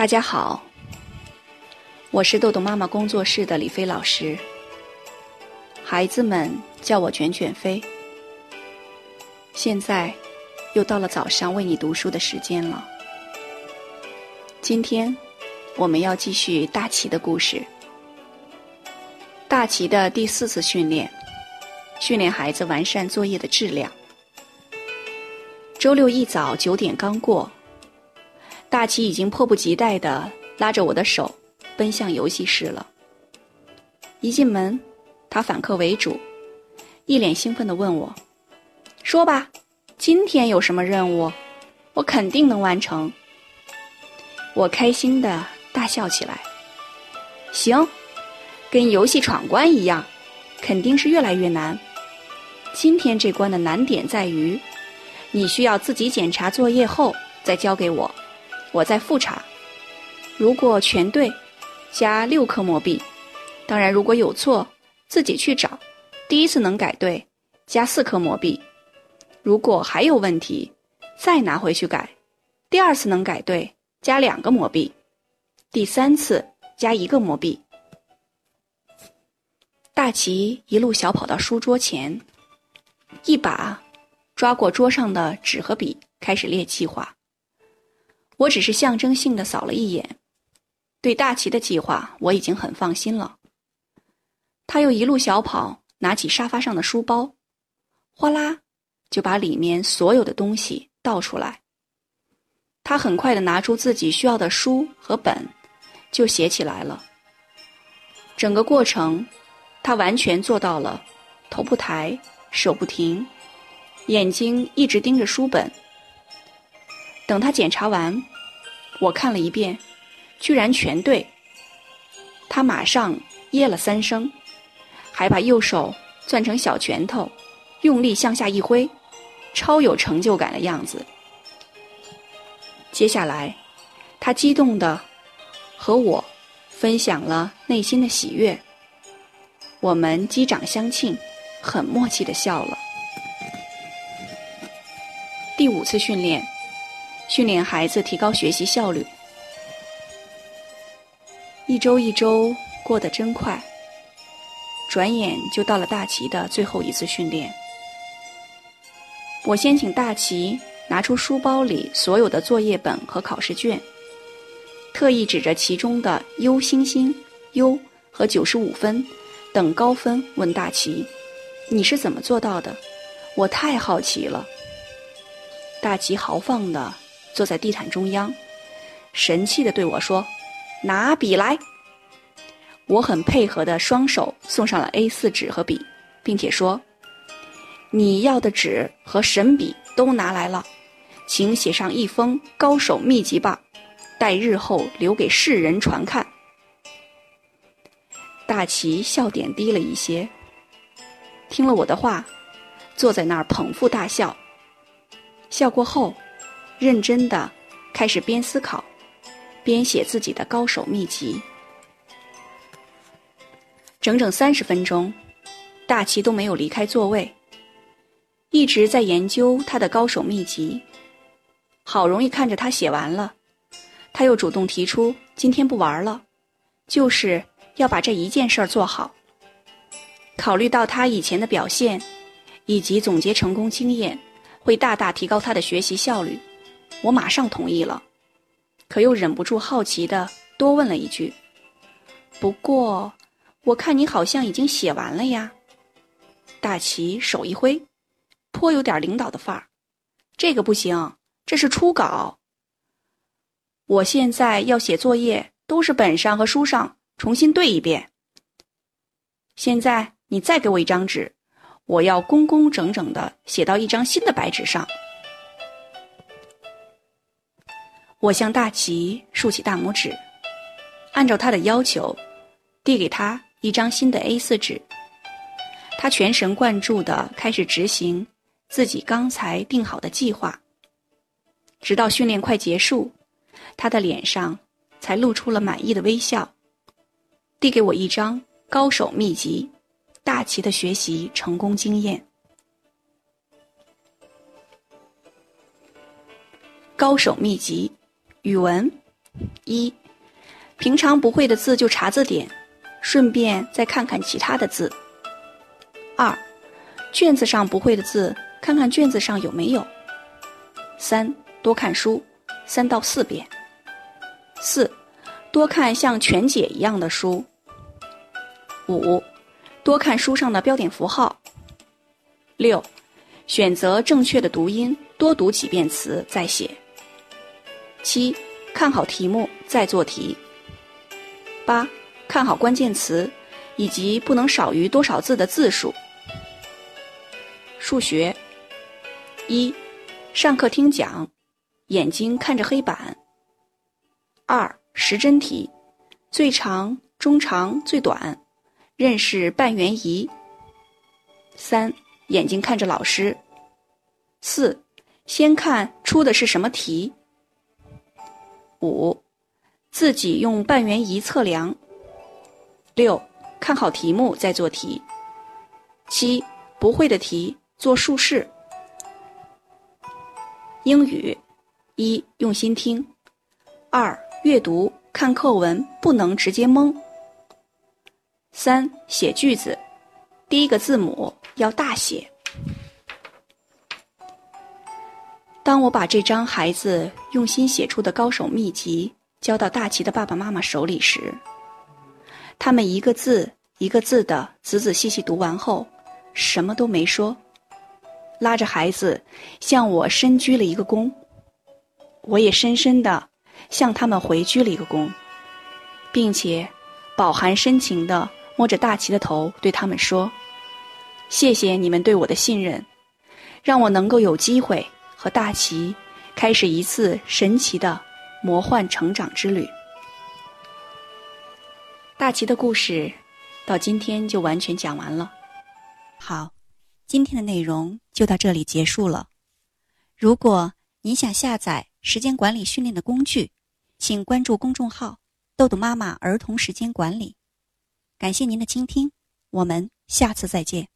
大家好，我是豆豆妈妈工作室的李飞老师。孩子们叫我卷卷飞。现在又到了早上为你读书的时间了。今天我们要继续大齐的故事。大齐的第四次训练，训练孩子完善作业的质量。周六一早九点刚过，大齐已经迫不及待的拉着我的手奔向游戏室了。一进门，他反客为主，一脸兴奋的问我：“说吧，今天有什么任务？我肯定能完成。”我开心的大笑起来。行。跟游戏闯关一样，肯定是越来越难。今天这关的难点在于，你需要自己检查作业后再交给我，我再复查。如果全对，加六颗魔币；当然，如果有错，自己去找。第一次能改对，加四颗魔币；如果还有问题，再拿回去改。第二次能改对，加两个魔币；第三次加一个魔币。大齐一路小跑到书桌前，一把抓过桌上的纸和笔，开始列计划。我只是象征性的扫了一眼，对大齐的计划我已经很放心了。他又一路小跑，拿起沙发上的书包，哗啦就把里面所有的东西倒出来。他很快的拿出自己需要的书和本，就写起来了。整个过程。他完全做到了，头不抬，手不停，眼睛一直盯着书本。等他检查完，我看了一遍，居然全对。他马上耶了三声，还把右手攥成小拳头，用力向下一挥，超有成就感的样子。接下来，他激动的和我分享了内心的喜悦。我们击掌相庆，很默契的笑了。第五次训练，训练孩子提高学习效率。一周一周过得真快，转眼就到了大齐的最后一次训练。我先请大齐拿出书包里所有的作业本和考试卷，特意指着其中的优星星、优和九十五分。等高分问大齐：“你是怎么做到的？我太好奇了。”大齐豪放的坐在地毯中央，神气的对我说：“拿笔来。”我很配合的双手送上了 A 四纸和笔，并且说：“你要的纸和神笔都拿来了，请写上一封高手秘籍吧，待日后留给世人传看。”大齐笑点低了一些，听了我的话，坐在那儿捧腹大笑。笑过后，认真的开始边思考，边写自己的高手秘籍。整整三十分钟，大齐都没有离开座位，一直在研究他的高手秘籍。好容易看着他写完了，他又主动提出今天不玩了，就是。要把这一件事儿做好。考虑到他以前的表现，以及总结成功经验，会大大提高他的学习效率，我马上同意了。可又忍不住好奇的多问了一句：“不过，我看你好像已经写完了呀？”大齐手一挥，颇有点领导的范儿：“这个不行，这是初稿。我现在要写作业，都是本上和书上。”重新对一遍。现在你再给我一张纸，我要工工整整的写到一张新的白纸上。我向大齐竖起大拇指，按照他的要求，递给他一张新的 A 四纸。他全神贯注的开始执行自己刚才定好的计划，直到训练快结束，他的脸上才露出了满意的微笑。递给我一张高手秘籍，大齐的学习成功经验。高手秘籍，语文一，平常不会的字就查字典，顺便再看看其他的字。二，卷子上不会的字，看看卷子上有没有。三，多看书，三到四遍。四，多看像全解一样的书。五，多看书上的标点符号。六，选择正确的读音，多读几遍词再写。七，看好题目再做题。八，看好关键词，以及不能少于多少字的字数。数学。一，上课听讲，眼睛看着黑板。二，时针题，最长、中长、最短，认识半圆仪。三，眼睛看着老师。四，先看出的是什么题。五，自己用半圆仪测量。六，看好题目再做题。七，不会的题做竖式。英语，一用心听。二阅读看课文不能直接蒙。三写句子，第一个字母要大写。当我把这张孩子用心写出的高手秘籍交到大齐的爸爸妈妈手里时，他们一个字一个字的仔仔细细读完后，什么都没说，拉着孩子向我深鞠了一个躬，我也深深的向他们回鞠了一个躬，并且饱含深情的摸着大齐的头，对他们说：“谢谢你们对我的信任，让我能够有机会。”和大齐开始一次神奇的魔幻成长之旅。大齐的故事到今天就完全讲完了。好，今天的内容就到这里结束了。如果您想下载时间管理训练的工具，请关注公众号“豆豆妈妈儿童时间管理”。感谢您的倾听，我们下次再见。